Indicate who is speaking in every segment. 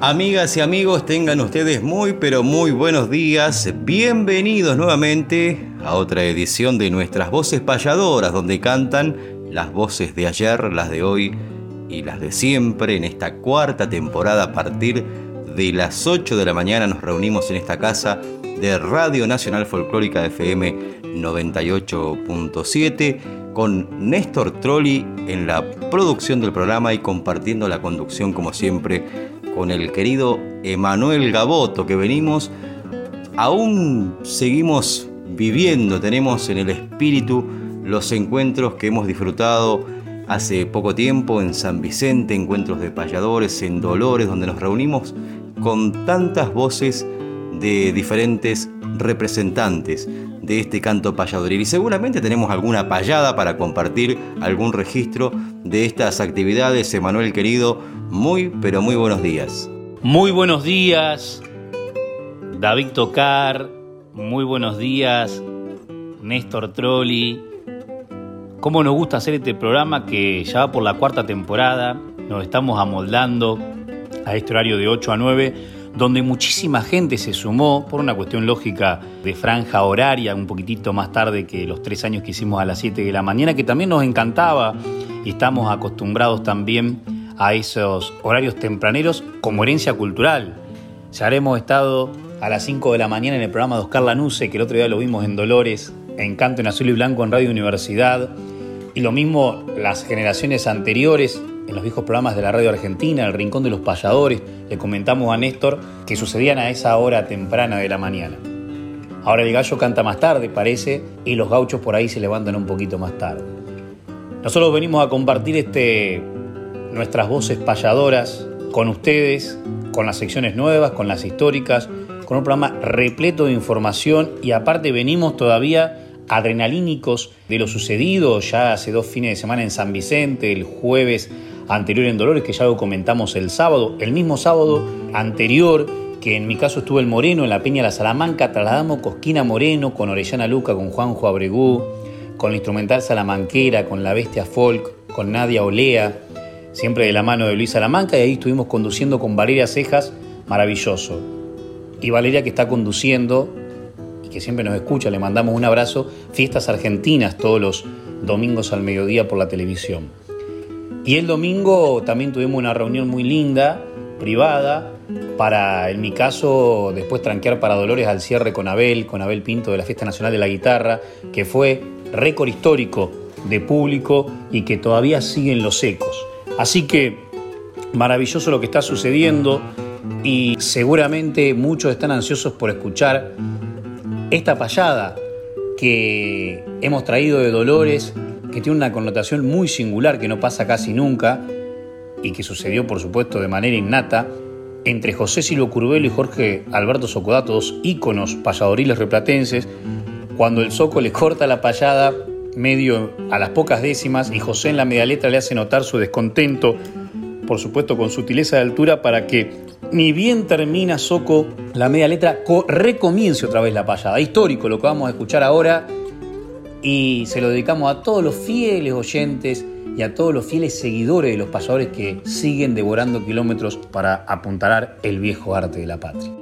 Speaker 1: Amigas y amigos, tengan ustedes muy pero muy buenos días. Bienvenidos nuevamente a otra edición de nuestras voces payadoras, donde cantan las voces de ayer, las de hoy y las de siempre. En esta cuarta temporada, a partir de las 8 de la mañana, nos reunimos en esta casa de Radio Nacional Folclórica FM 98.7 con Néstor Trolli en la producción del programa y compartiendo la conducción como siempre con el querido Emanuel Gaboto, que venimos, aún seguimos viviendo, tenemos en el espíritu los encuentros que hemos disfrutado hace poco tiempo en San Vicente, encuentros de payadores, en Dolores, donde nos reunimos con tantas voces de diferentes representantes de este canto payadoril. Y seguramente tenemos alguna payada para compartir, algún registro de estas actividades. Emanuel querido, muy, pero muy buenos días.
Speaker 2: Muy buenos días, David Tocar, muy buenos días, Néstor Trolli. Cómo nos gusta hacer este programa que ya va por la cuarta temporada, nos estamos amoldando a este horario de 8 a 9 donde muchísima gente se sumó por una cuestión lógica de franja horaria, un poquitito más tarde que los tres años que hicimos a las 7 de la mañana, que también nos encantaba y estamos acostumbrados también a esos horarios tempraneros como herencia cultural. Ya hemos estado a las 5 de la mañana en el programa de Oscar Lanuse, que el otro día lo vimos en Dolores, en Canto en Azul y Blanco en Radio Universidad, y lo mismo las generaciones anteriores en los viejos programas de la radio argentina, El Rincón de los Payadores, le comentamos a Néstor que sucedían a esa hora temprana de la mañana. Ahora el gallo canta más tarde, parece, y los gauchos por ahí se levantan un poquito más tarde. Nosotros venimos a compartir este, nuestras voces payadoras con ustedes, con las secciones nuevas, con las históricas, con un programa repleto de información y aparte venimos todavía adrenalínicos de lo sucedido ya hace dos fines de semana en San Vicente, el jueves anterior en Dolores, que ya lo comentamos el sábado, el mismo sábado anterior que en mi caso estuvo el Moreno en la Peña La Salamanca, trasladamos Cosquina Moreno con Orellana Luca, con Juanjo Abregú, con la instrumental Salamanquera, con la Bestia Folk, con Nadia Olea, siempre de la mano de Luis Salamanca, y ahí estuvimos conduciendo con Valeria Cejas, maravilloso. Y Valeria que está conduciendo y que siempre nos escucha, le mandamos un abrazo, fiestas argentinas todos los domingos al mediodía por la televisión. Y el domingo también tuvimos una reunión muy linda, privada, para, en mi caso, después tranquear para Dolores al cierre con Abel, con Abel Pinto de la Fiesta Nacional de la Guitarra, que fue récord histórico de público y que todavía siguen los ecos. Así que maravilloso lo que está sucediendo y seguramente muchos están ansiosos por escuchar esta payada que hemos traído de Dolores que tiene una connotación muy singular que no pasa casi nunca y que sucedió, por supuesto, de manera innata entre José Silvio Curbelo y Jorge Alberto Socodato, dos íconos payadoriles replatenses, cuando el Soco le corta la payada medio a las pocas décimas y José en la media letra le hace notar su descontento, por supuesto con sutileza de altura, para que ni bien termina Soco la media letra, recomience otra vez la payada. Histórico lo que vamos a escuchar ahora y se lo dedicamos a todos los fieles oyentes y a todos los fieles seguidores de los pasadores que siguen devorando kilómetros para apuntalar el viejo arte de la patria.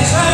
Speaker 3: Y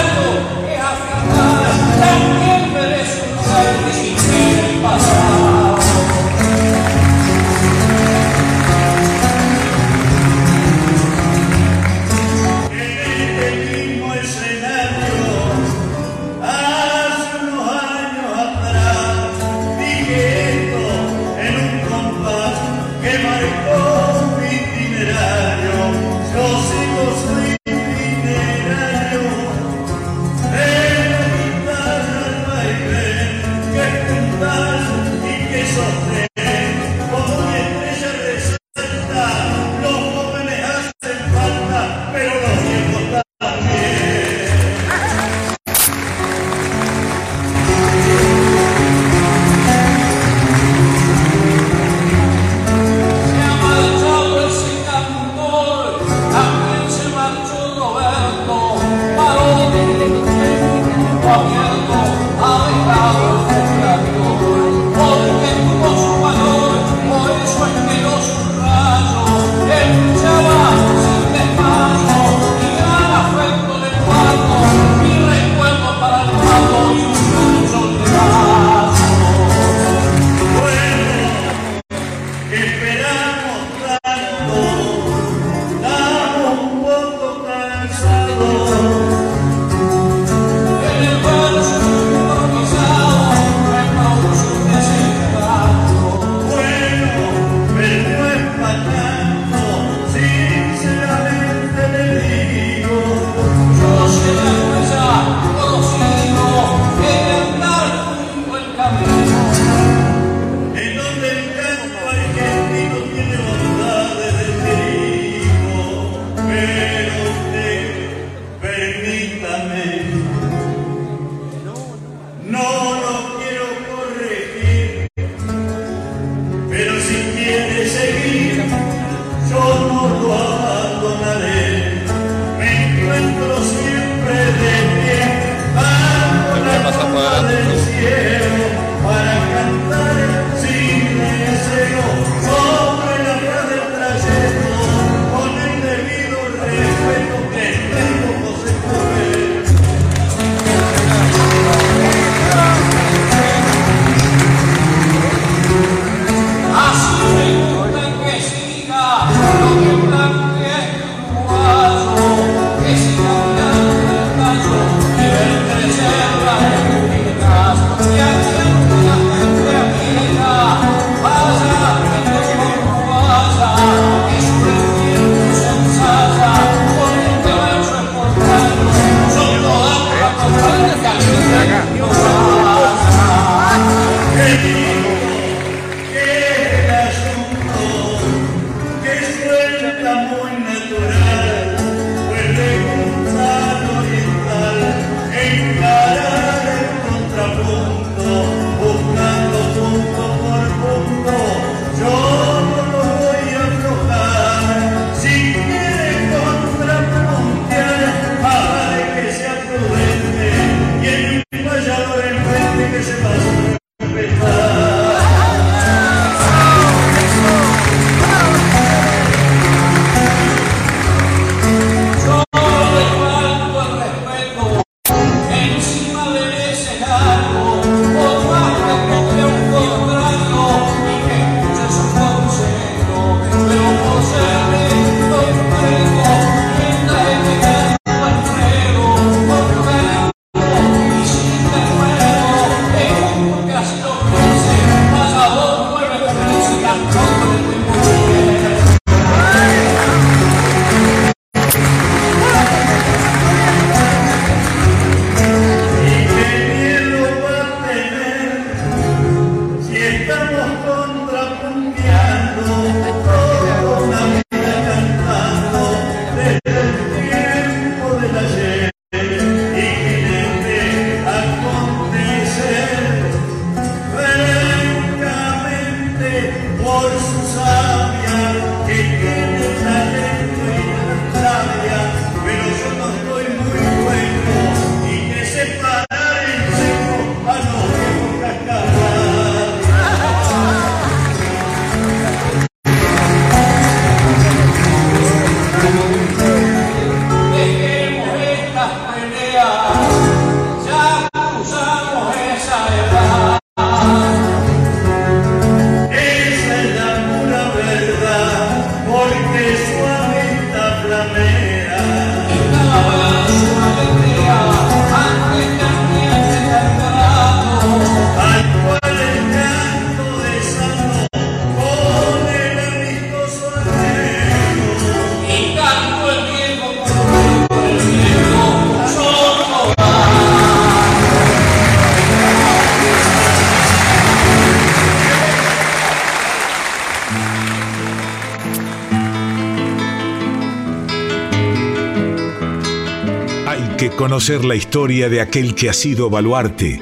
Speaker 4: Conocer la historia de aquel que ha sido baluarte.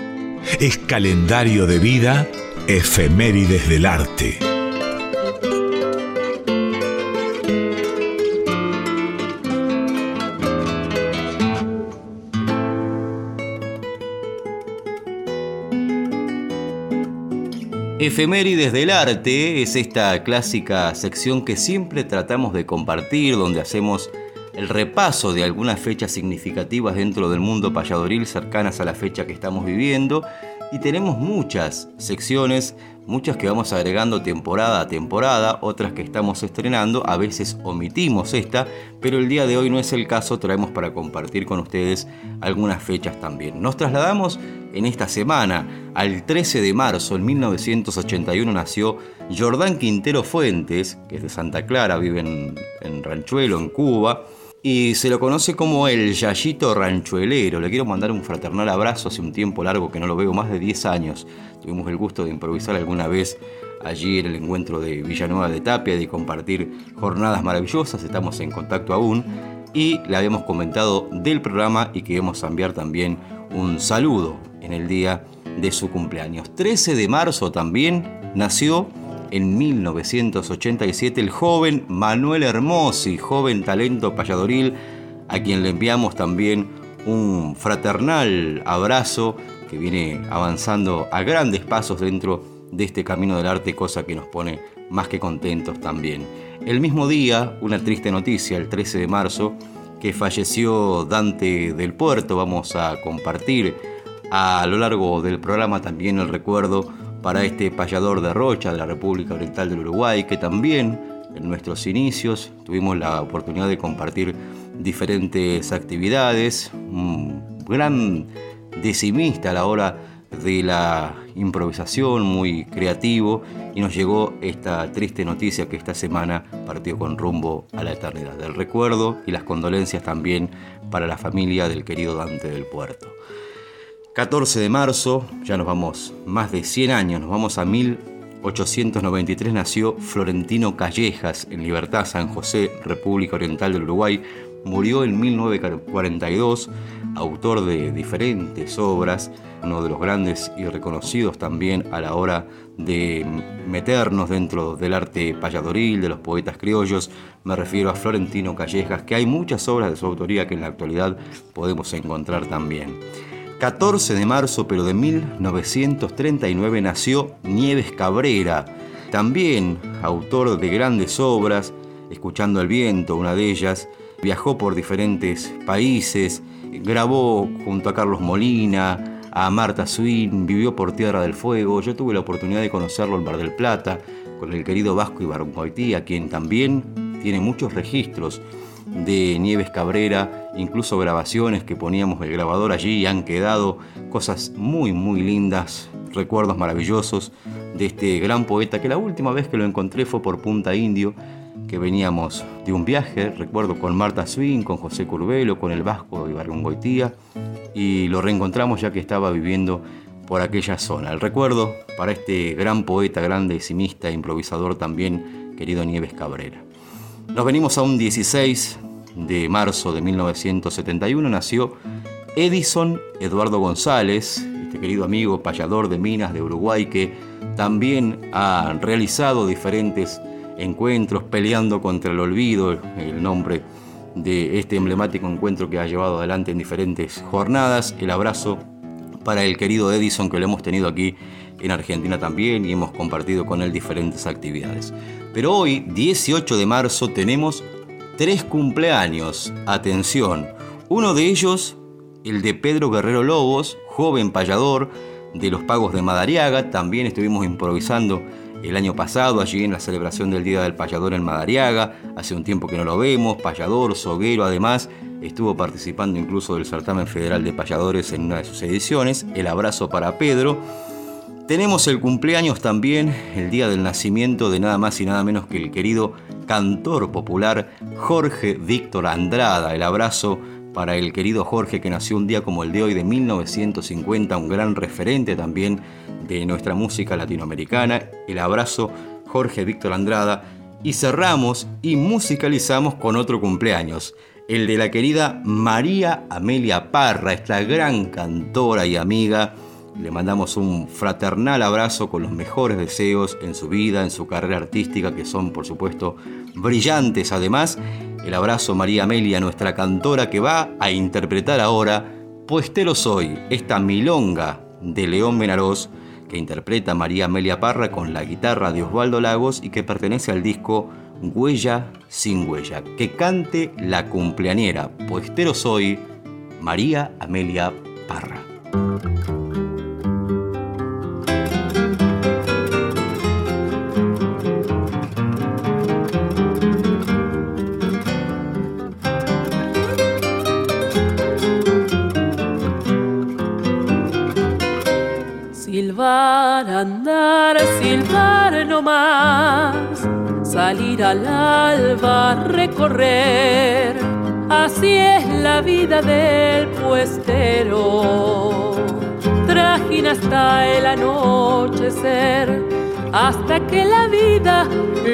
Speaker 4: Es calendario de vida, efemérides del arte.
Speaker 1: Efemérides del arte es esta clásica sección que siempre tratamos de compartir, donde hacemos el repaso de algunas fechas significativas dentro del mundo payadoril cercanas a la fecha que estamos viviendo y tenemos muchas secciones, muchas que vamos agregando temporada a temporada, otras que estamos estrenando, a veces omitimos esta, pero el día de hoy no es el caso, traemos para compartir con ustedes algunas fechas también. Nos trasladamos en esta semana al 13 de marzo, en 1981 nació Jordán Quintero Fuentes, que es de Santa Clara, vive en, en Ranchuelo, en Cuba y se lo conoce como el Yayito Ranchuelero. Le quiero mandar un fraternal abrazo hace un tiempo largo que no lo veo, más de 10 años. Tuvimos el gusto de improvisar alguna vez allí en el encuentro de Villanueva de Tapia, de compartir jornadas maravillosas, estamos en contacto aún. Y le habíamos comentado del programa y queremos enviar también un saludo en el día de su cumpleaños. 13 de marzo también nació en 1987 el joven Manuel Hermosi, joven talento payadoril, a quien le enviamos también un fraternal abrazo que viene avanzando a grandes pasos dentro de este camino del arte, cosa que nos pone más que contentos también. El mismo día, una triste noticia, el 13 de marzo, que falleció Dante del Puerto, vamos a compartir a lo largo del programa también el recuerdo para este payador de Rocha de la República Oriental del Uruguay, que también en nuestros inicios tuvimos la oportunidad de compartir diferentes actividades, un gran decimista a la hora de la improvisación, muy creativo, y nos llegó esta triste noticia que esta semana partió con rumbo a la eternidad. Del recuerdo y las condolencias también para la familia del querido Dante del Puerto. 14 de marzo, ya nos vamos más de 100 años, nos vamos a 1893, nació Florentino Callejas en Libertad, San José, República Oriental del Uruguay. Murió en 1942, autor de diferentes obras, uno de los grandes y reconocidos también a la hora de meternos dentro del arte payadoril, de los poetas criollos. Me refiero a Florentino Callejas, que hay muchas obras de su autoría que en la actualidad podemos encontrar también. 14 de marzo, pero de 1939, nació Nieves Cabrera, también autor de grandes obras, Escuchando el viento, una de ellas, viajó por diferentes países, grabó junto a Carlos Molina, a Marta Swin, vivió por Tierra del Fuego, yo tuve la oportunidad de conocerlo en Bar del Plata, con el querido Vasco Ibargoitía, quien también tiene muchos registros de Nieves Cabrera, incluso grabaciones que poníamos el grabador allí y han quedado cosas muy muy lindas, recuerdos maravillosos de este gran poeta que la última vez que lo encontré fue por Punta Indio, que veníamos de un viaje, recuerdo con Marta Swin, con José Curvelo, con el Vasco Ibargüengoitía y lo reencontramos ya que estaba viviendo por aquella zona. El recuerdo para este gran poeta, gran decimista, improvisador también, querido Nieves Cabrera. Nos venimos a un 16 de marzo de 1971, nació Edison Eduardo González, este querido amigo payador de minas de Uruguay que también ha realizado diferentes encuentros peleando contra el olvido, el nombre de este emblemático encuentro que ha llevado adelante en diferentes jornadas. El abrazo para el querido Edison que lo hemos tenido aquí en Argentina también y hemos compartido con él diferentes actividades. Pero hoy, 18 de marzo, tenemos tres cumpleaños. Atención, uno de ellos, el de Pedro Guerrero Lobos, joven payador de los pagos de Madariaga. También estuvimos improvisando el año pasado, allí en la celebración del Día del Payador en Madariaga. Hace un tiempo que no lo vemos, payador, soguero, además. Estuvo participando incluso del certamen federal de payadores en una de sus ediciones. El abrazo para Pedro. Tenemos el cumpleaños también, el día del nacimiento de nada más y nada menos que el querido cantor popular Jorge Víctor Andrada. El abrazo para el querido Jorge que nació un día como el de hoy de 1950, un gran referente también de nuestra música latinoamericana. El abrazo Jorge Víctor Andrada. Y cerramos y musicalizamos con otro cumpleaños. el de la querida María Amelia Parra, esta gran cantora y amiga. Le mandamos un fraternal abrazo con los mejores deseos en su vida, en su carrera artística, que son por supuesto brillantes. Además, el abrazo María Amelia, nuestra cantora que va a interpretar ahora Pues soy, esta milonga de León Benarós que interpreta María Amelia Parra con la guitarra de Osvaldo Lagos y que pertenece al disco Huella sin Huella. Que cante la cumpleañera, pues soy, María Amelia Parra.
Speaker 5: Andar, silbar no más, salir al alba, recorrer, así es la vida del puestero. Trajina hasta el anochecer, hasta que la vida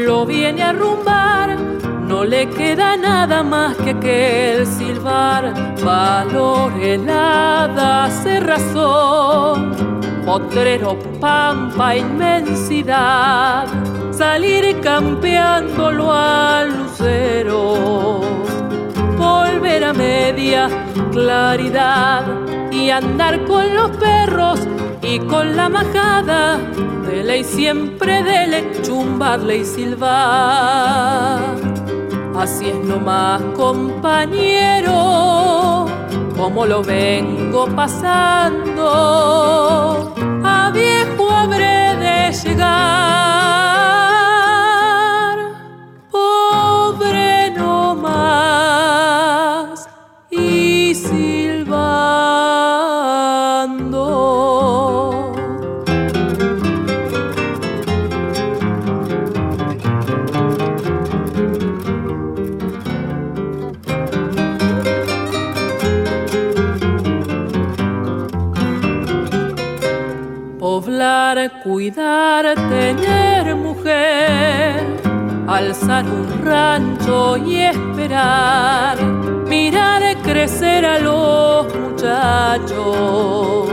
Speaker 5: lo viene a rumbar. No le queda nada más que aquel silbar, valor helada, razón potrero, pampa, inmensidad, salir campeándolo al lucero, volver a media claridad y andar con los perros y con la majada, de ley siempre de chumbarle y silbar. Así es nomás, compañero como lo vengo pasando, habré de llegar, Poblar, cuidar, tener mujer, alzar un rancho y esperar, mirar crecer a los muchachos,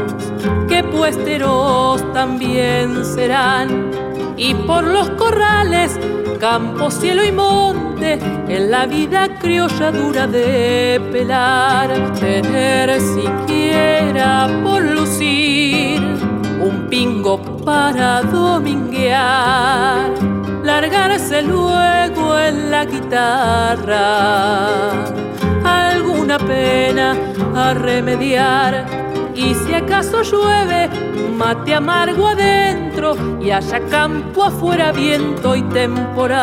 Speaker 5: que puesteros también serán, y por los corrales, campo, cielo y monte, en la vida criolla dura de pelar, tener siquiera por lucir pingo para dominguear, largarse luego en la guitarra, alguna pena a remediar. Y si acaso llueve, mate amargo adentro y haya campo afuera, viento y temporal.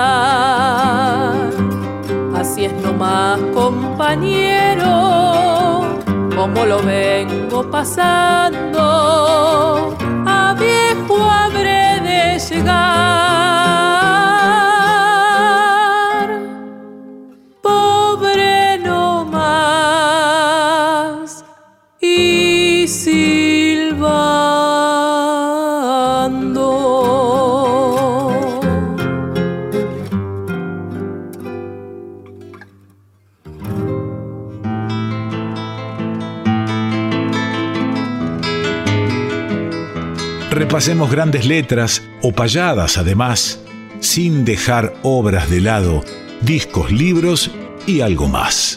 Speaker 5: Así es nomás, compañero, como lo vengo pasando, habré
Speaker 4: Repasemos grandes letras o payadas además, sin dejar obras de lado, discos, libros y algo más.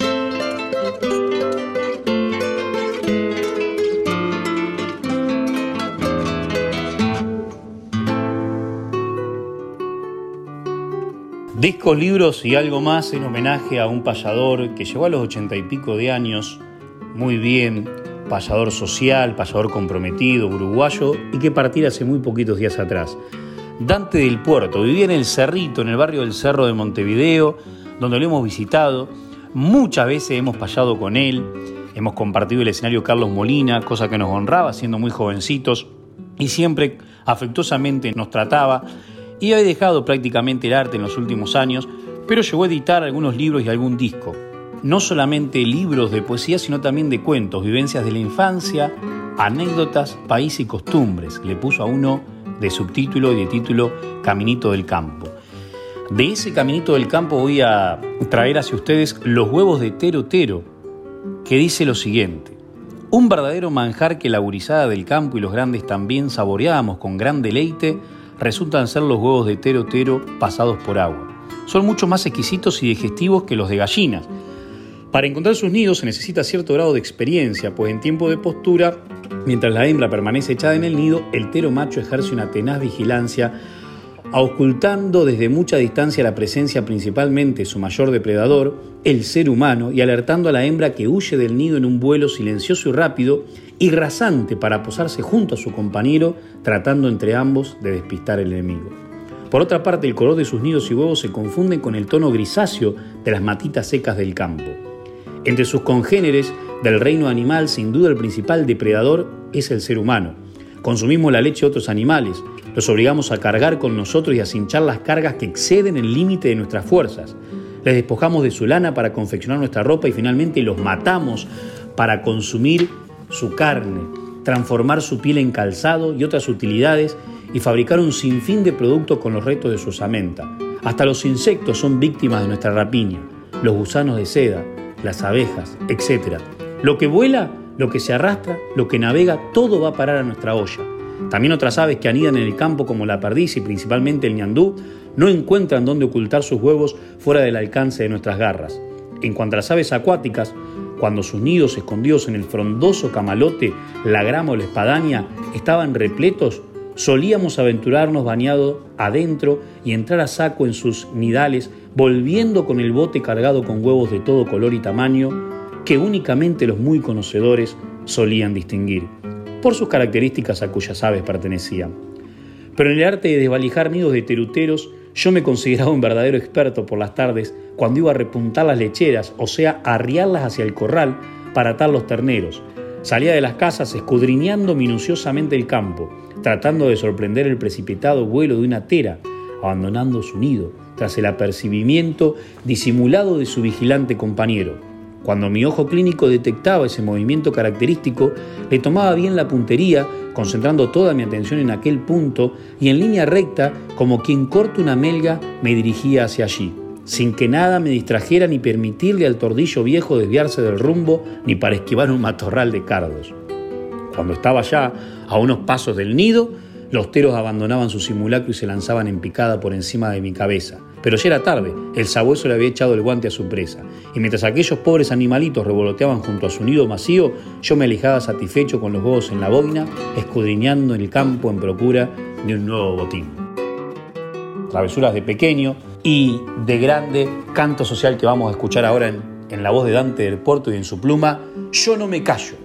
Speaker 2: Discos, libros y algo más en homenaje a un payador que llegó a los ochenta y pico de años, muy bien, payador social, payador comprometido, uruguayo y que partiera hace muy poquitos días atrás. Dante del Puerto, vivía en el Cerrito, en el barrio del Cerro de Montevideo, donde lo hemos visitado. Muchas veces hemos payado con él, hemos compartido el escenario Carlos Molina, cosa que nos honraba siendo muy jovencitos y siempre afectuosamente nos trataba y ha dejado prácticamente el arte en los últimos años, pero llegó a editar algunos libros y algún disco. No solamente libros de poesía, sino también de cuentos, vivencias de la infancia, anécdotas, país y costumbres. Le puso a uno de subtítulo y de título Caminito del Campo. De ese caminito del campo voy a traer hacia ustedes los huevos de Tero Tero, que dice lo siguiente. Un verdadero manjar que la gurizada del campo y los grandes también saboreábamos con gran deleite resultan ser los huevos de Tero Tero pasados por agua. Son mucho más exquisitos y digestivos que los de gallinas. Para encontrar sus nidos se necesita cierto grado de experiencia, pues en tiempo de postura, mientras la hembra permanece echada en el nido, el tero macho ejerce una tenaz vigilancia ocultando desde mucha distancia la presencia principalmente su mayor depredador, el ser humano, y alertando a la hembra que huye del nido en un vuelo silencioso y rápido y rasante para posarse junto a su compañero, tratando entre ambos de despistar al enemigo. Por otra parte, el color de sus nidos y huevos se confunden con el tono grisáceo de las matitas secas del campo. Entre sus congéneres del reino animal, sin duda el principal depredador es el ser humano. Consumimos la leche de otros animales, los obligamos a cargar con nosotros y a cinchar las cargas que exceden el límite de nuestras fuerzas. Les despojamos de su lana para confeccionar nuestra ropa y finalmente los matamos para consumir su carne, transformar su piel en calzado y otras utilidades y fabricar un sinfín de productos con los restos de su osamenta. Hasta los insectos son víctimas de nuestra rapiña, los gusanos de seda, las abejas, etc. Lo que vuela, lo que se arrastra, lo que navega, todo va a parar a nuestra olla. También otras aves que anidan en el campo como la perdiz y principalmente el ñandú no encuentran dónde ocultar sus huevos fuera del alcance de nuestras garras. En cuanto a las aves acuáticas, cuando sus nidos escondidos en el frondoso camalote, la grama o la espadaña estaban repletos, solíamos aventurarnos bañado adentro y entrar a saco en sus nidales, volviendo con el bote cargado con huevos de todo color y tamaño que únicamente los muy conocedores solían distinguir por sus características a cuyas aves pertenecían. Pero en el arte de desvalijar nidos de teruteros, yo me consideraba un verdadero experto por las tardes cuando iba a repuntar las lecheras, o sea, arriarlas hacia el corral para atar los terneros. Salía de las casas escudriñando minuciosamente el campo, tratando de sorprender el precipitado vuelo de una tera, abandonando su nido, tras el apercibimiento disimulado de su vigilante compañero. Cuando mi ojo clínico detectaba ese movimiento característico, le tomaba bien la puntería, concentrando toda mi atención en aquel punto y en línea recta, como quien corta una melga, me dirigía hacia allí, sin que nada me distrajera ni permitirle al tordillo viejo desviarse del rumbo ni para esquivar un matorral de cardos. Cuando estaba ya a unos pasos del nido, los teros abandonaban su simulacro y se lanzaban en picada por encima de mi cabeza. Pero ya era tarde, el sabueso le había echado el guante a su presa, y mientras aquellos pobres animalitos revoloteaban junto a su nido vacío, yo me alejaba satisfecho con los huevos en la boina, escudriñando el campo en procura de un nuevo botín. Travesuras de pequeño y de grande, canto social que vamos a escuchar ahora en, en la voz de Dante del Puerto y en su pluma, Yo no me callo.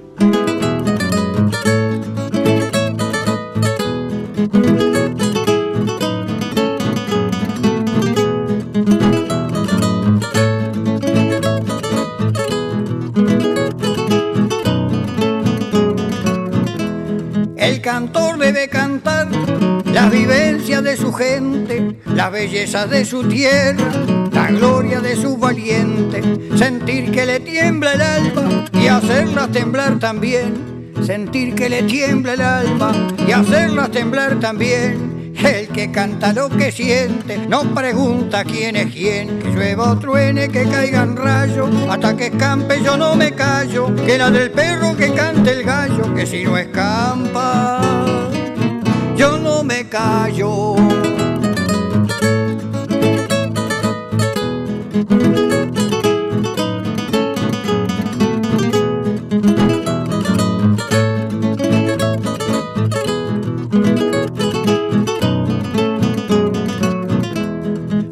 Speaker 6: La belleza de su tierra, la gloria de su valiente, sentir que le tiembla el alma y hacerla temblar también, sentir que le tiembla el alma y hacerla temblar también. El que canta lo que siente, no pregunta quién es quién. Que llueva o truene, que caigan rayos, hasta que escampe yo no me callo. Que la del perro que cante el gallo, que si no escampa callo.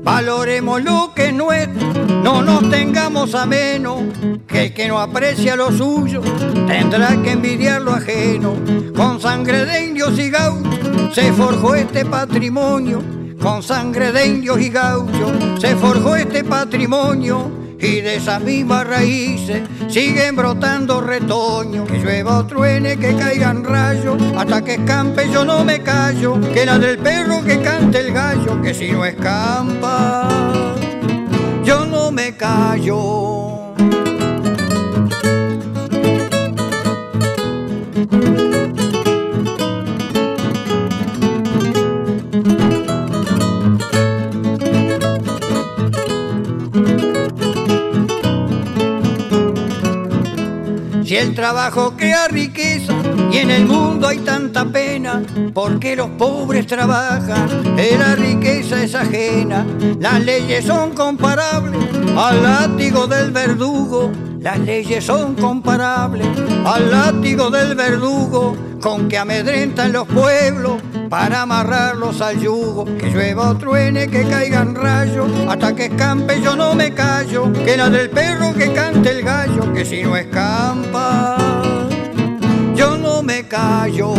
Speaker 6: Valoremos lo que es no nos tengamos a menos, que el que no aprecia lo suyo tendrá que envidiar lo ajeno, con sangre de indios y gauchos se forjó este patrimonio con sangre de indios y gauchos, se forjó este patrimonio y de esas mismas raíces siguen brotando retoños. Que llueva o truene, que caigan rayos, hasta que escampe yo no me callo, que la del perro que cante el gallo, que si no escampa, yo no me callo. El trabajo crea riqueza y en el mundo hay tanta pena porque los pobres trabajan y la riqueza es ajena. Las leyes son comparables al látigo del verdugo. Las leyes son comparables al látigo del verdugo con que amedrentan los pueblos para amarrarlos al yugo. Que llueva o truene, que caigan rayos, hasta que escampe yo no me callo. Que la del perro que cante el gallo, que si no escampa, yo no me callo.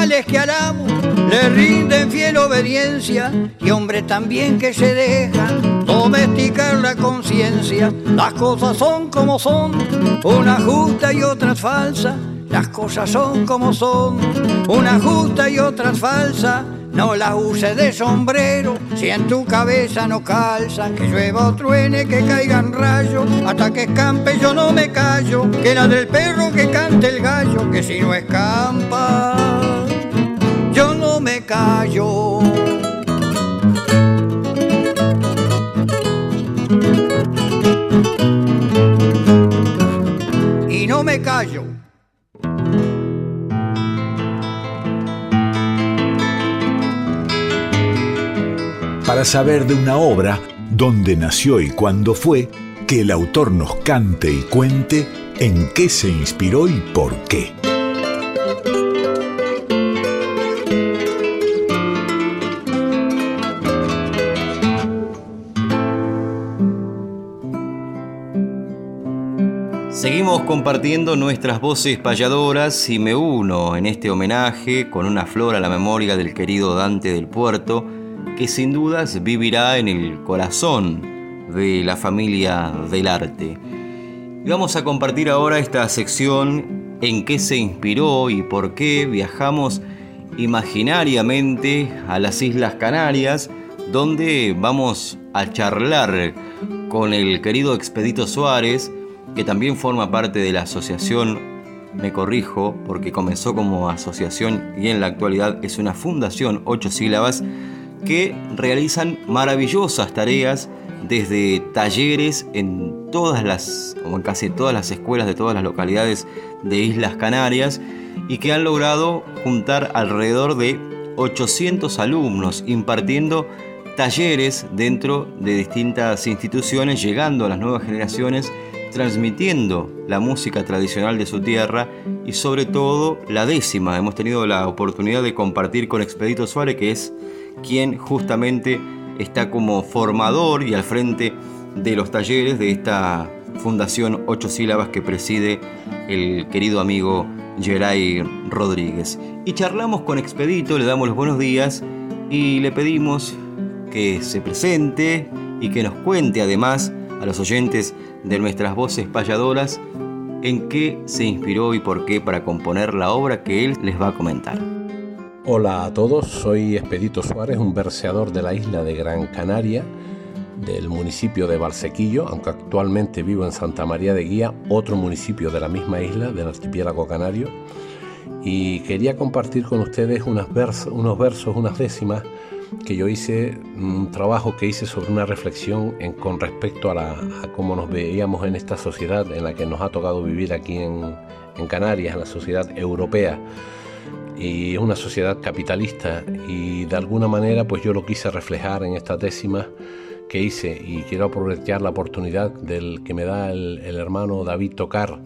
Speaker 6: Animales que al amo le rinden fiel obediencia y hombres también que se dejan domesticar la conciencia. Las cosas son como son, una justa y otra falsa. Las cosas son como son, una justa y otra falsa. No la uses de sombrero si en tu cabeza no calzan. Que llueva o truene, que caigan rayos, hasta que escampe yo no me callo. Que la del perro que cante el gallo, que si no escampa, Y no me callo.
Speaker 4: Para saber de una obra, dónde nació y cuándo fue, que el autor nos cante y cuente en qué se inspiró y por qué.
Speaker 1: Compartiendo nuestras voces payadoras y me uno en este homenaje con una flor a la memoria del querido Dante del Puerto, que sin dudas vivirá en el corazón de la familia del arte. Y vamos a compartir ahora esta sección en qué se inspiró y por qué viajamos imaginariamente a las Islas Canarias, donde vamos a charlar con el querido Expedito Suárez, que también forma parte de la asociación, me corrijo, porque comenzó como asociación y en la actualidad es una fundación, ocho sílabas, que realizan maravillosas tareas desde talleres en todas las, o en casi todas las escuelas de todas las localidades de Islas Canarias y que han logrado juntar alrededor de 800 alumnos impartiendo talleres dentro de distintas instituciones, llegando a las nuevas generaciones transmitiendo la música tradicional de su tierra y sobre todo la décima. Hemos tenido la oportunidad de compartir con Expedito Suárez, que es quien justamente está como formador y al frente de los talleres de esta fundación ocho sílabas que preside el querido amigo Geray Rodríguez. Y charlamos con Expedito, le damos los buenos días y le pedimos que se presente y que nos cuente además a los oyentes de nuestras voces payadoras en qué se inspiró y por qué para componer la obra que él les va a comentar.
Speaker 7: Hola a todos, soy Expedito Suárez, un verseador de la isla de Gran Canaria, del municipio de Valsequillo, aunque actualmente vivo en Santa María de Guía, otro municipio de la misma isla, del archipiélago canario, y quería compartir con ustedes unos versos unas décimas que yo hice, un trabajo que hice sobre una reflexión en, con respecto a, la, cómo nos veíamos en esta sociedad en la que nos ha tocado vivir aquí en, Canarias, en la sociedad europea. Y es una sociedad capitalista y de alguna manera pues yo lo quise reflejar en esta décima que hice y quiero aprovechar la oportunidad del que me da el, el hermano David Tocar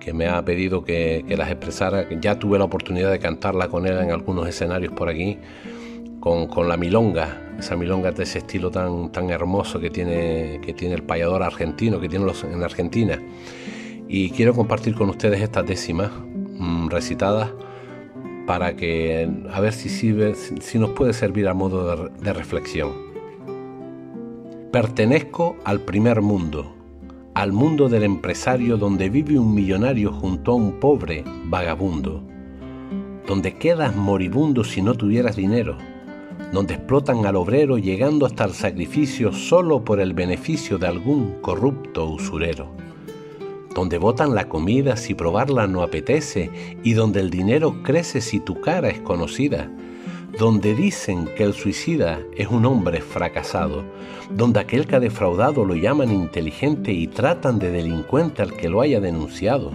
Speaker 7: que me ha pedido que, que las expresara, ya tuve la oportunidad de cantarla con él en algunos escenarios por aquí, con, la milonga, esa milonga de ese estilo tan, tan hermoso que tiene, que tiene el payador argentino, que tiene los, en Argentina. Y quiero compartir con ustedes estas décimas mmm, recitadas para que a ver si, sirve, si nos puede servir a modo de, de reflexión. Pertenezco al primer mundo, al mundo del empresario donde vive un millonario junto a un pobre vagabundo, donde quedas moribundo si no tuvieras dinero donde explotan al obrero llegando hasta el sacrificio solo por el beneficio de algún corrupto usurero. donde botan la comida si probarla no apetece y donde el dinero crece si tu cara es conocida, donde dicen que el suicida es un hombre fracasado, donde aquel que ha defraudado lo llaman inteligente y tratan de delincuente al que lo haya denunciado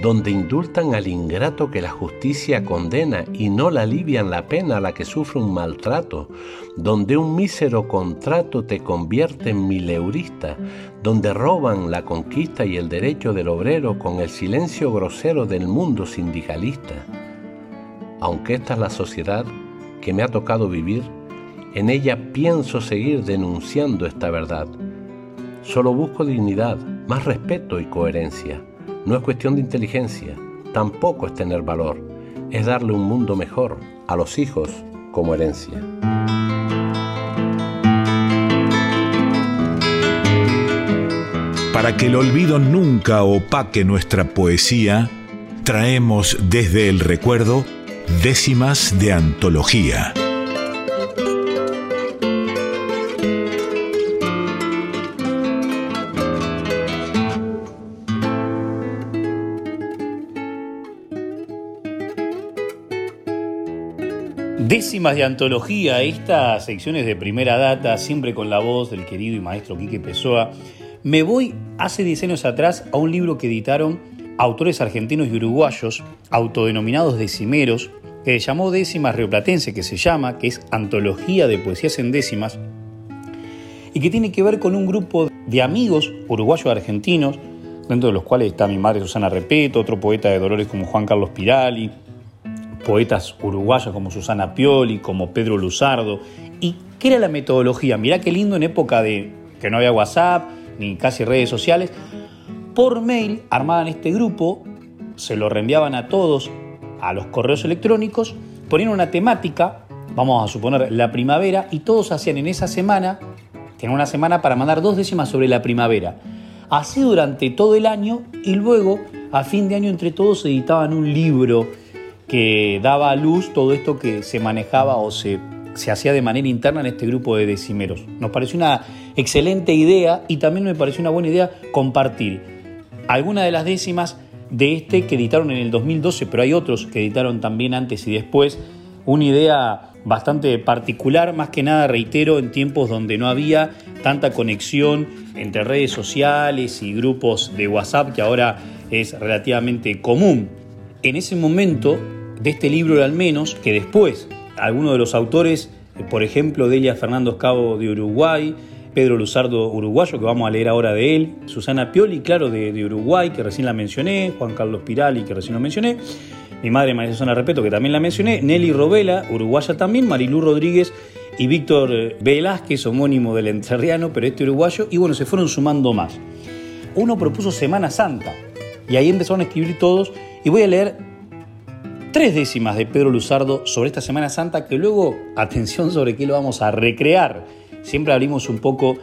Speaker 7: donde indultan al ingrato que la justicia condena y no la alivian la pena a la que sufre un maltrato, donde un mísero contrato te convierte en mileurista, donde roban la conquista y el derecho del obrero con el silencio grosero del mundo sindicalista. Aunque esta es la sociedad que me ha tocado vivir, en ella pienso seguir denunciando esta verdad. Solo busco dignidad, más respeto y coherencia no es cuestión de inteligencia, tampoco es tener valor, es darle un mundo mejor a los hijos como herencia.
Speaker 4: Para que el olvido nunca opaque nuestra poesía, traemos desde el recuerdo décimas de antología.
Speaker 2: De antología, estas secciones de primera data, siempre con la voz del querido y maestro Quique Pessoa. Me voy hace 10 años atrás a un libro que editaron autores argentinos y uruguayos, autodenominados decimeros, que llamó Décimas Rioplatense, que se llama, que es Antología de Poesías en Décimas, y que tiene que ver con un grupo de amigos uruguayos argentinos, dentro de los cuales está mi madre Susana Repeto, otro poeta de Dolores como Juan Carlos Pirali, poetas uruguayos como Susana Pioli, como Pedro Luzardo. ¿Y qué era la metodología? Mirá qué lindo en época de que no había WhatsApp ni casi redes sociales. Por mail armaban este grupo, se lo reenviaban a todos a los correos electrónicos, ponían una temática, vamos a suponer la primavera, y todos hacían en esa semana, tenían una semana para mandar dos décimas sobre la primavera. Así durante todo el año y luego a fin de año entre todos editaban un libro que daba a luz todo esto que se manejaba o se, se hacía de manera interna en este grupo de decimeros. Nos pareció una excelente idea y también me pareció una buena idea compartir algunas de las décimas de este que editaron en el 2012, pero hay otros que editaron también antes y después. Una idea bastante particular, más que nada, reitero, en tiempos donde no había tanta conexión entre redes sociales y grupos de WhatsApp, que ahora es relativamente común. En ese momento de este libro al menos, que después algunos de los autores, eh, por ejemplo, Delia Fernando Escabo de Uruguay, Pedro Luzardo uruguayo, que vamos a leer ahora de él, Susana Pioli, claro, de, Uruguay, que recién la mencioné, Juan Carlos Pirali, que recién lo mencioné, mi madre María Susana Repeto, que también la mencioné, Nelly Robela, uruguaya también, Marilú Rodríguez y Víctor Velázquez, homónimo del enterriano, pero este uruguayo, y bueno, se fueron sumando más. Uno propuso Semana Santa, y ahí empezaron a escribir todos, y voy a leer tres décimas de Pedro Luzardo sobre esta Semana Santa que luego, atención sobre qué lo vamos a recrear. Siempre abrimos un poco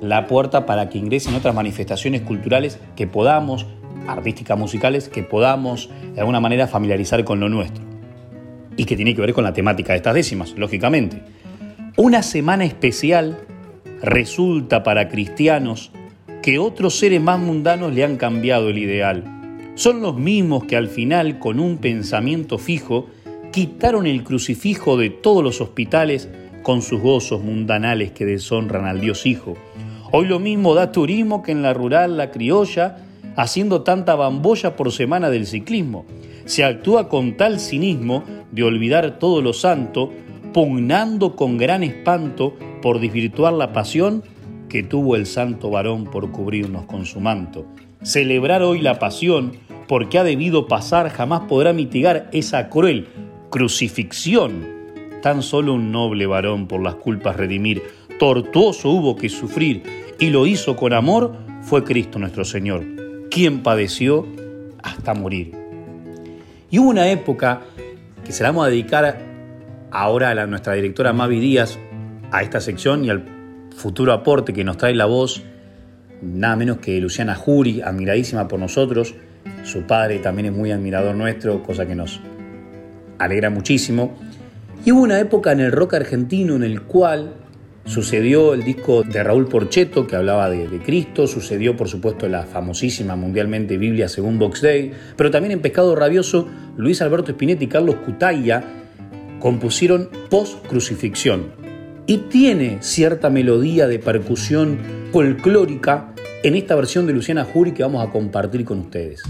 Speaker 2: la puerta para que ingresen otras manifestaciones culturales que podamos, artísticas, musicales, que podamos de alguna manera familiarizar con lo nuestro. Y que tiene que ver con la temática de estas décimas, lógicamente. Una semana especial resulta para cristianos que otros seres más mundanos le han cambiado el ideal son los mismos que al final, con un pensamiento fijo, quitaron el crucifijo de todos los hospitales con sus gozos mundanales que deshonran al Dios Hijo. Hoy lo mismo da turismo que en la rural la criolla, haciendo tanta bambolla por semana del ciclismo. Se actúa con tal cinismo de olvidar todo lo santo, pugnando con gran espanto por desvirtuar la pasión que tuvo el santo varón por cubrirnos con su manto. Celebrar hoy la pasión porque ha debido pasar jamás podrá mitigar esa cruel crucifixión. Tan solo un noble varón por las culpas redimir, tortuoso hubo que sufrir, y lo hizo con amor, fue Cristo nuestro Señor, quien padeció hasta morir. Y hubo una época que se la vamos a dedicar ahora a la, nuestra directora Mavi Díaz a esta sección y al futuro aporte que nos trae la voz, nada menos que Luciana Jury, admiradísima por nosotros, su padre también es muy admirador nuestro, cosa que nos alegra muchísimo. Y hubo una época en el rock argentino en el cual
Speaker 8: Sucedió el disco de Raúl Porcheto que hablaba de, Cristo, sucedió por supuesto la famosísima mundialmente Biblia según Box Day, pero también en Pescado Rabioso Luis Alberto Spinetti y Carlos Cutaya compusieron post crucifixión y tiene cierta melodía de percusión folclórica en esta versión de Luciana Jury que vamos a compartir con ustedes.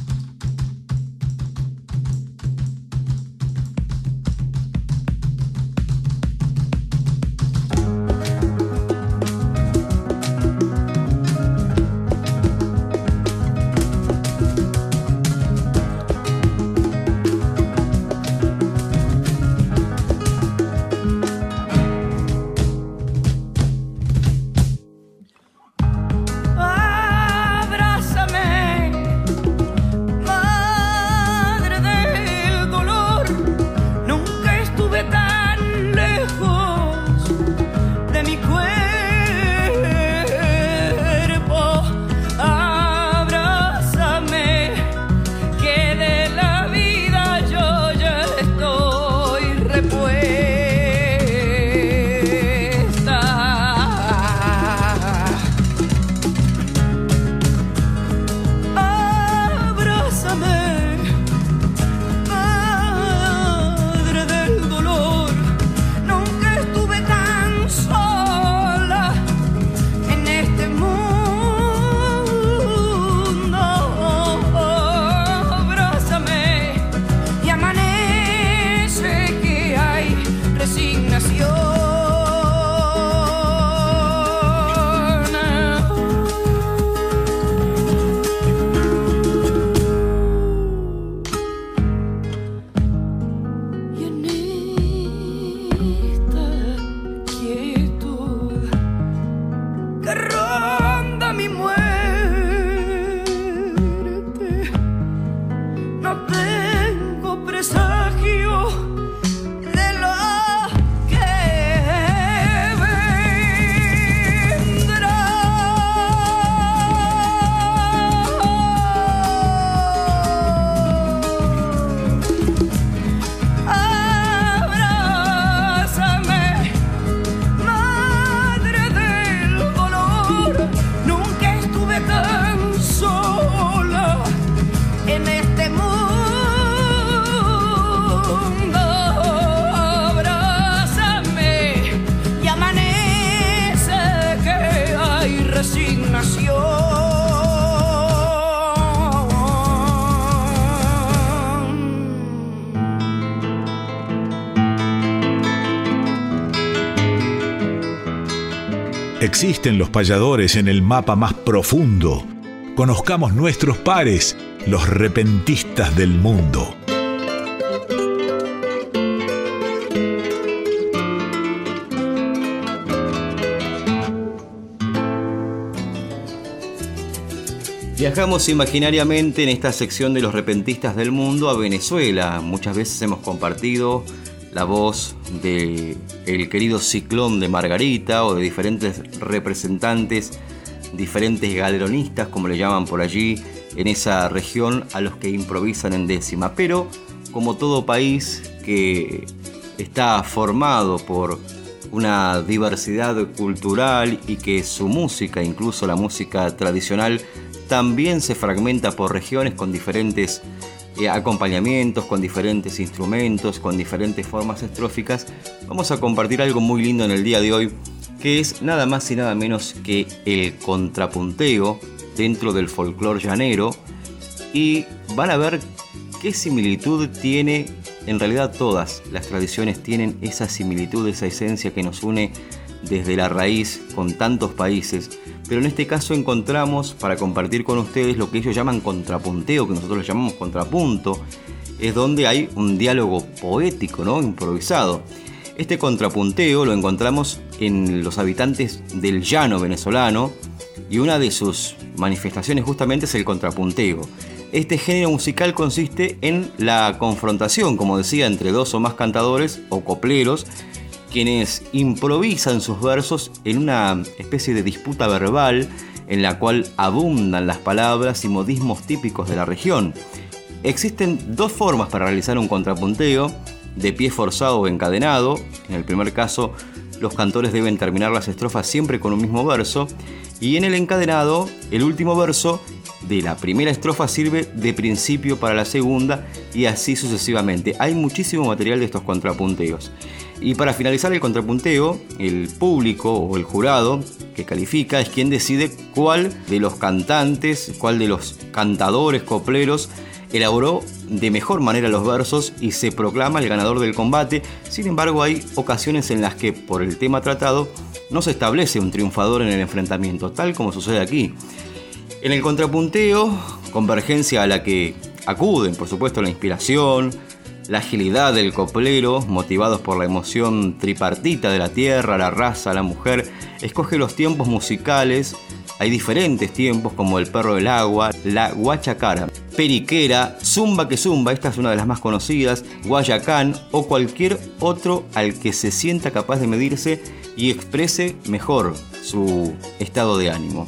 Speaker 4: Existen los payadores en el mapa más profundo. Conozcamos nuestros pares, los repentistas del mundo.
Speaker 1: Viajamos imaginariamente en esta sección de los repentistas del mundo a Venezuela. Muchas veces hemos compartido la voz de el querido ciclón de Margarita o de diferentes representantes, diferentes galeronistas, como le llaman por allí, en esa región a los que improvisan en décima. Pero, como todo país que está formado por una diversidad cultural y que su música, incluso la música tradicional, también se fragmenta por regiones con diferentes acompañamientos, con diferentes instrumentos, con diferentes formas estróficas, vamos a compartir algo muy lindo en el día de hoy, que es nada más y nada menos que el contrapunteo dentro del folclore llanero y van a ver qué similitud tiene, en realidad todas las tradiciones tienen esa similitud, esa esencia que nos une desde la raíz con tantos países, pero en este caso encontramos para compartir con ustedes lo que ellos llaman contrapunteo, que nosotros llamamos contrapunto, es donde hay un diálogo poético, ¿no? improvisado. Este contrapunteo lo encontramos en los habitantes del llano venezolano y una de sus manifestaciones justamente es el contrapunteo. Este género musical consiste en la confrontación, como decía, entre dos o más cantadores o copleros quienes improvisan sus versos en una especie de disputa verbal en la cual abundan las palabras y modismos típicos de la región. Existen dos formas para realizar un contrapunteo, de pie forzado o encadenado. En el primer caso, los cantores deben terminar las estrofas siempre con un mismo verso y en el encadenado el último verso de la primera estrofa sirve de principio para la segunda y así sucesivamente. Hay muchísimo material de estos contrapunteos. Y para finalizar el contrapunteo, el público o el jurado que califica es quien decide cuál de los cantantes, cuál de los cantadores copleros elaboró de mejor manera los versos y se proclama el ganador del combate. Sin embargo, hay ocasiones en las que por el tema tratado no se establece un triunfador en el enfrentamiento, tal como sucede aquí. En el contrapunteo, convergencia a la que acuden, por supuesto, la inspiración, la agilidad del coplero, motivados por la emoción tripartita de la tierra, la raza, la mujer, escoge los tiempos musicales. Hay diferentes tiempos como el perro del agua, la guachacara, periquera, zumba que zumba, esta es una de las más conocidas, guayacán o cualquier otro al que se sienta capaz de medirse y exprese mejor su estado de ánimo.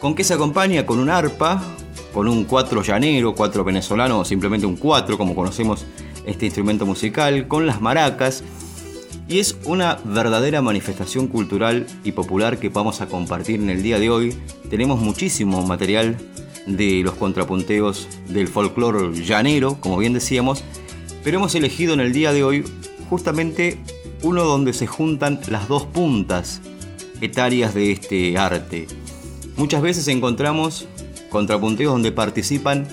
Speaker 1: ¿Con qué se acompaña? Con un arpa, con un cuatro llanero, cuatro venezolano simplemente un cuatro como conocemos este instrumento musical, con las maracas, y es una verdadera manifestación cultural y popular que vamos a compartir en el día de hoy. Tenemos muchísimo material de los contrapunteos del folclore llanero, como bien decíamos, pero hemos elegido en el día de hoy justamente uno donde se juntan las dos puntas etarias de este arte. Muchas veces encontramos contrapunteos donde participan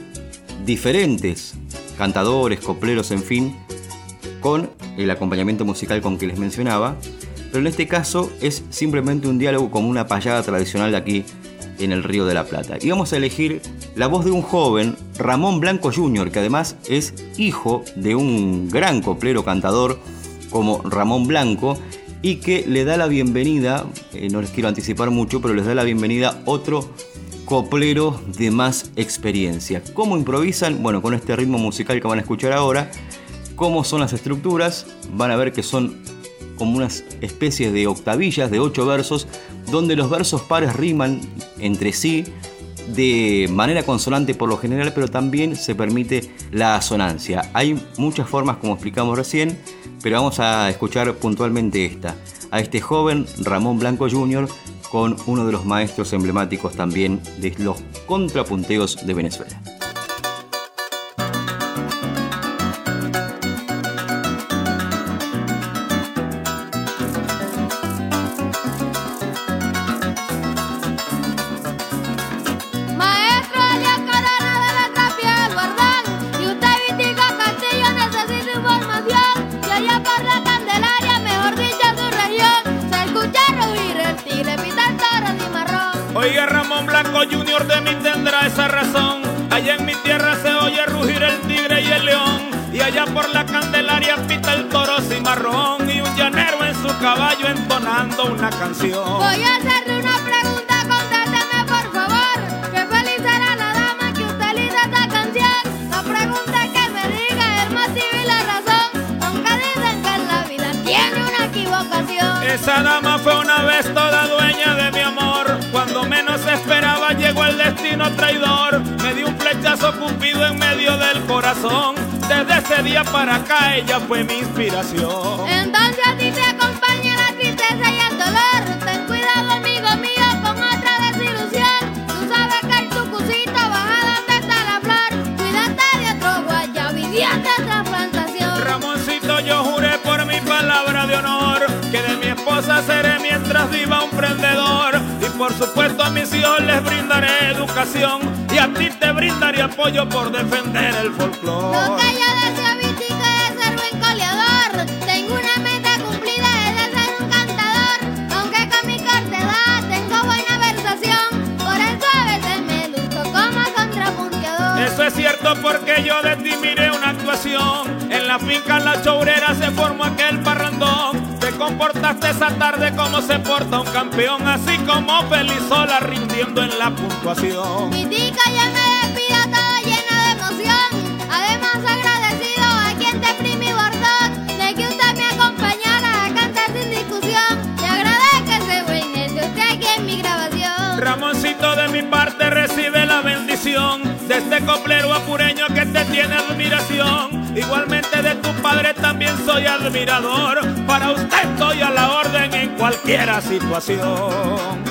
Speaker 1: diferentes cantadores, copleros, en fin, con el acompañamiento musical con que les mencionaba, pero en este caso es simplemente un diálogo como una payada tradicional de aquí en el Río de la Plata. Y vamos a elegir la voz de un joven, Ramón Blanco Jr., que además es hijo de un gran coplero cantador como Ramón Blanco, y que le da la bienvenida, eh, no les quiero anticipar mucho, pero les da la bienvenida otro coplero de más experiencia. ¿Cómo improvisan? Bueno, con este ritmo musical que van a escuchar ahora. ¿Cómo son las estructuras? Van a ver que son como unas especies de octavillas de ocho versos, donde los versos pares riman entre sí de manera consonante por lo general, pero también se permite la asonancia. Hay muchas formas, como explicamos recién, pero vamos a escuchar puntualmente esta. A este joven Ramón Blanco Jr., con uno de los maestros emblemáticos también de los contrapunteos de Venezuela.
Speaker 9: Una canción.
Speaker 10: Voy a hacerle una pregunta, contésteme por favor. ¿Qué feliz será la dama que utiliza esta canción? La pregunta es que me diga el motivo y la razón. Aunque dicen que en la vida tiene una equivocación.
Speaker 9: Esa dama fue una vez toda dueña de mi amor. Cuando menos esperaba llegó el destino traidor. Me dio un flechazo cupido en medio del corazón. Desde ese día para acá ella fue mi inspiración.
Speaker 10: Entonces de
Speaker 9: mi esposa seré mientras viva un prendedor. Y por supuesto a mis hijos les brindaré educación. Y a ti te brindaré apoyo por defender el folclore.
Speaker 10: Lo que yo deseo, Vitico, es ser buen coleador. Tengo una
Speaker 9: es cierto porque yo de ti miré una actuación. En la finca La Chourera se formó aquel parrandón. Te comportaste esa tarde como se porta un campeón, así como Felizola rindiendo en la puntuación.
Speaker 10: Mi tica ya me despido todo lleno de emoción. Además agradecido a quien te primi bordón de que usted me acompañara a cantar sin discusión. Te agradezco ese buen usted aquí en mi grabación.
Speaker 9: Ramoncito de mi parte recibe la bendición de este coplero apureño que te tiene admiración. Igualmente de tu padre también soy admirador. Para usted estoy a la orden en cualquier situación.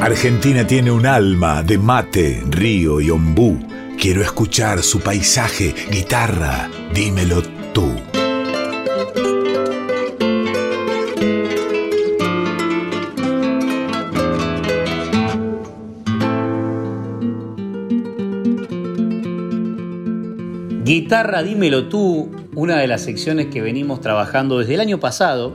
Speaker 4: Argentina tiene un alma de mate, río y ombú. Quiero escuchar su paisaje, guitarra, dímelo tú.
Speaker 2: Guitarra, dímelo tú, una de las secciones que venimos trabajando desde el año pasado.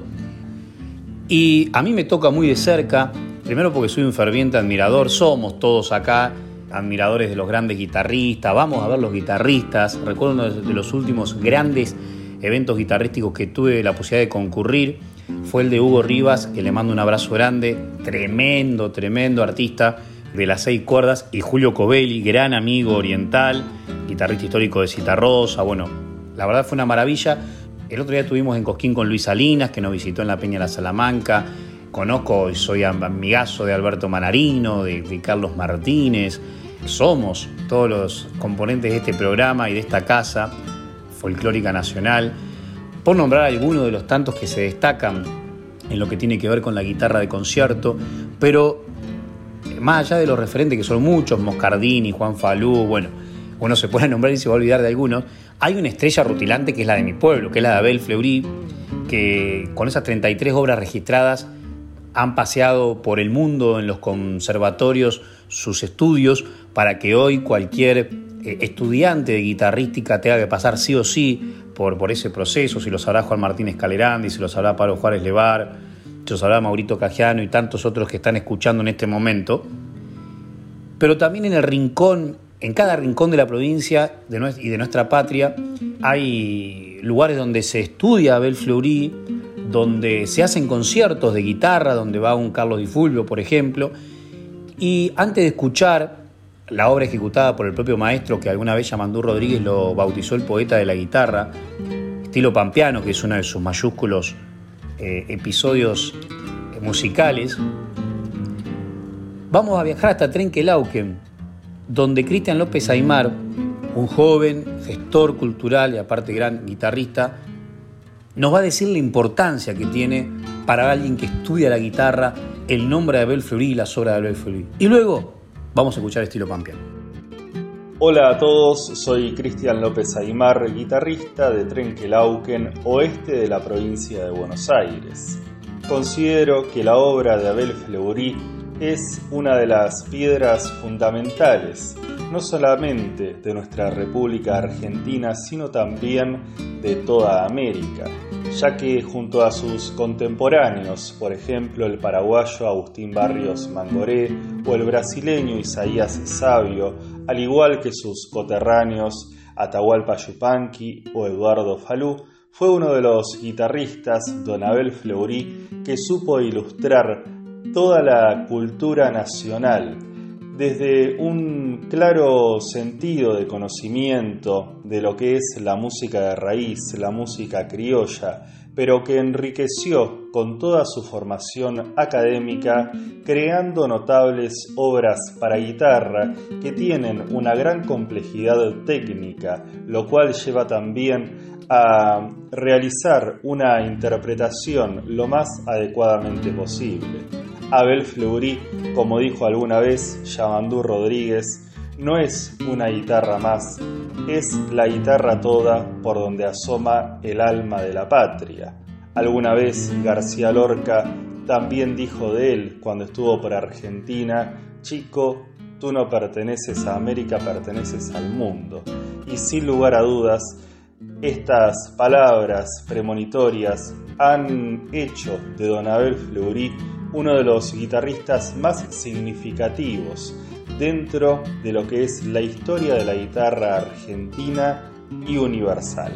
Speaker 2: Y a mí me toca muy de cerca, primero porque soy un ferviente admirador, somos todos acá admiradores de los grandes guitarristas, vamos a ver los guitarristas. Recuerdo uno de los últimos grandes eventos guitarrísticos que tuve la posibilidad de concurrir, fue el de Hugo Rivas, que le mando un abrazo grande, tremendo, tremendo artista de las seis cuerdas, y Julio Covelli, gran amigo oriental, guitarrista histórico de Citarrosa, bueno, la verdad fue una maravilla. El otro día estuvimos en Cosquín con Luis Salinas, que nos visitó en la Peña de la Salamanca. Conozco y soy amigazo de Alberto Manarino, de, de Carlos Martínez. Somos todos los componentes de este programa y de esta casa folclórica nacional. Por nombrar algunos de los tantos que se destacan en lo que tiene que ver con la guitarra de concierto, pero más allá de los referentes que son muchos, Moscardini, Juan Falú, bueno, uno se puede nombrar y se va a olvidar de algunos, hay una estrella rutilante que es la de mi pueblo, que es la de Abel Fleury, que con esas 33 obras registradas han paseado por el mundo en los conservatorios sus estudios para que hoy cualquier eh, estudiante de guitarrística tenga que pasar sí o sí por, por ese proceso, si lo sabrá Juan Martínez Calerandi, si lo sabrá Pablo Juárez Levar, si lo sabrá Maurito Cajiano y tantos otros que están escuchando en este momento. Pero también en el rincón en cada rincón de la provincia y de nuestra patria hay lugares donde se estudia Abel Fleury, donde se hacen conciertos de guitarra, donde va un Carlos Di Fulvio, por ejemplo. Y antes de escuchar la obra ejecutada por el propio maestro, que alguna vez Yamandú Rodríguez lo bautizó el poeta de la guitarra, estilo pampeano, que es uno de sus mayúsculos eh, episodios musicales, vamos a viajar hasta Trenquelauquen, donde Cristian López Aymar, un joven gestor cultural y aparte gran guitarrista, nos va a decir la importancia que tiene para alguien que estudia la guitarra el nombre de Abel Fleury y las obras de Abel Fleury. Y luego vamos a escuchar estilo pampeano.
Speaker 11: Hola a todos, soy Cristian López Aymar, guitarrista de Trenquelauquen, oeste de la provincia de Buenos Aires. Considero que la obra de Abel Fleury es una de las piedras fundamentales, no solamente de nuestra República Argentina, sino también de toda América, ya que junto a sus contemporáneos, por ejemplo el paraguayo Agustín Barrios Mangoré o el brasileño Isaías Sabio, al igual que sus coterráneos Atahualpa Yupanqui o Eduardo Falú, fue uno de los guitarristas, Don Abel Fleury, que supo ilustrar toda la cultura nacional, desde un claro sentido de conocimiento de lo que es la música de raíz, la música criolla, pero que enriqueció con toda su formación académica, creando notables obras para guitarra que tienen una gran complejidad técnica, lo cual lleva también a realizar una interpretación lo más adecuadamente posible. Abel Fleury, como dijo alguna vez Yamandú Rodríguez, no es una guitarra más, es la guitarra toda por donde asoma el alma de la patria. Alguna vez García Lorca también dijo de él cuando estuvo por Argentina, chico, tú no perteneces a América, perteneces al mundo. Y sin lugar a dudas, estas palabras premonitorias han hecho de Don Abel Fleury uno de los guitarristas más significativos dentro de lo que es la historia de la guitarra argentina y universal.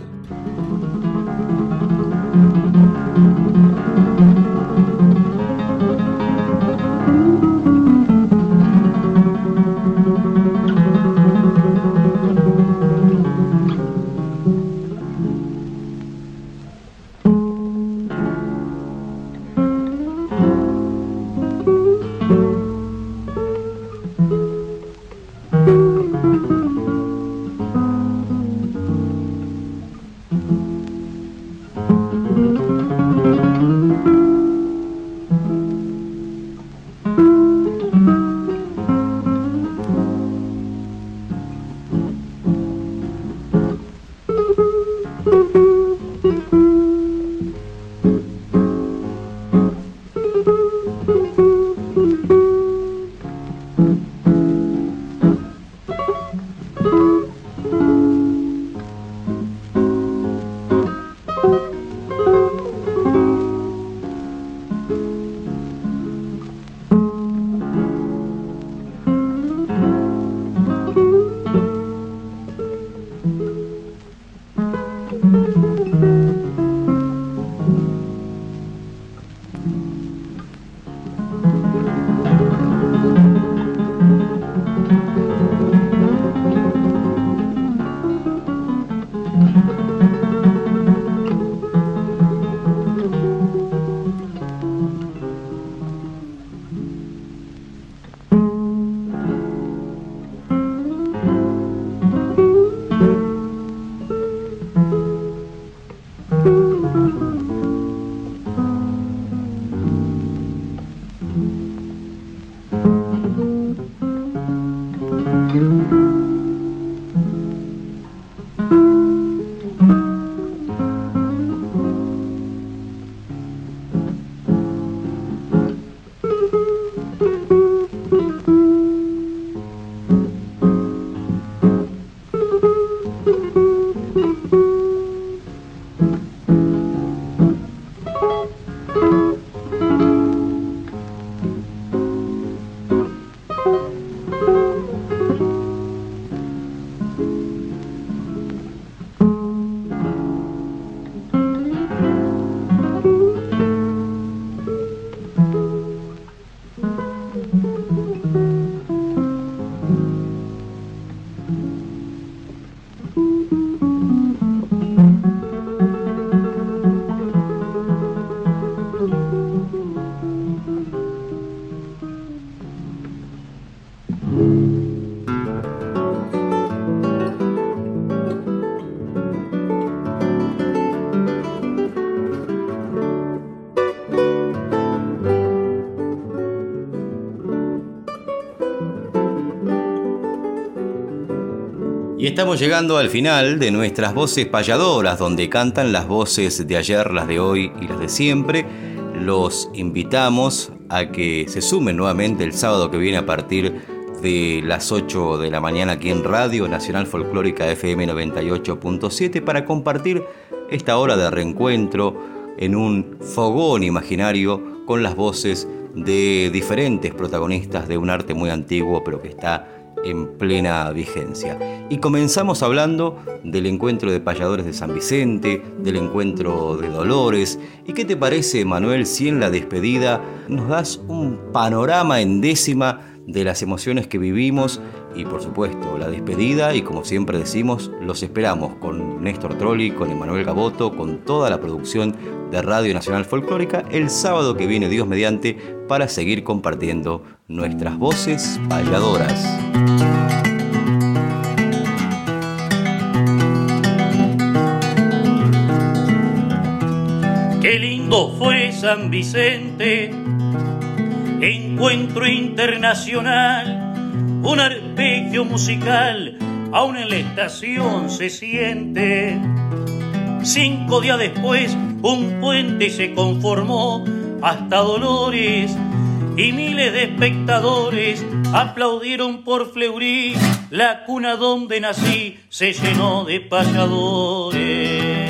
Speaker 1: Y estamos llegando al final de nuestras voces payadoras, donde cantan las voces de ayer, las de hoy y las de siempre. Los invitamos a que se sumen nuevamente el sábado que viene a partir de las 8 de la mañana aquí en Radio Nacional Folclórica FM 98.7 para compartir esta hora de reencuentro en un fogón imaginario con las voces de diferentes protagonistas de un arte muy antiguo pero que está en plena vigencia. Y comenzamos hablando del encuentro de payadores de San Vicente, del encuentro de Dolores. ¿Y qué te parece, Manuel, si en la despedida nos das un panorama en décima de las emociones que vivimos y por supuesto la despedida y como siempre decimos, los esperamos con Néstor Trolli, con Emanuel Gaboto, con toda la producción de Radio Nacional Folclórica el sábado que viene Dios mediante para seguir compartiendo nuestras voces payadoras.
Speaker 12: Fue San Vicente, encuentro internacional, un arpegio musical, aún en la estación se siente. Cinco días después, un puente se conformó hasta Dolores y miles de espectadores aplaudieron por Fleurí, la cuna donde nací se llenó de payadores.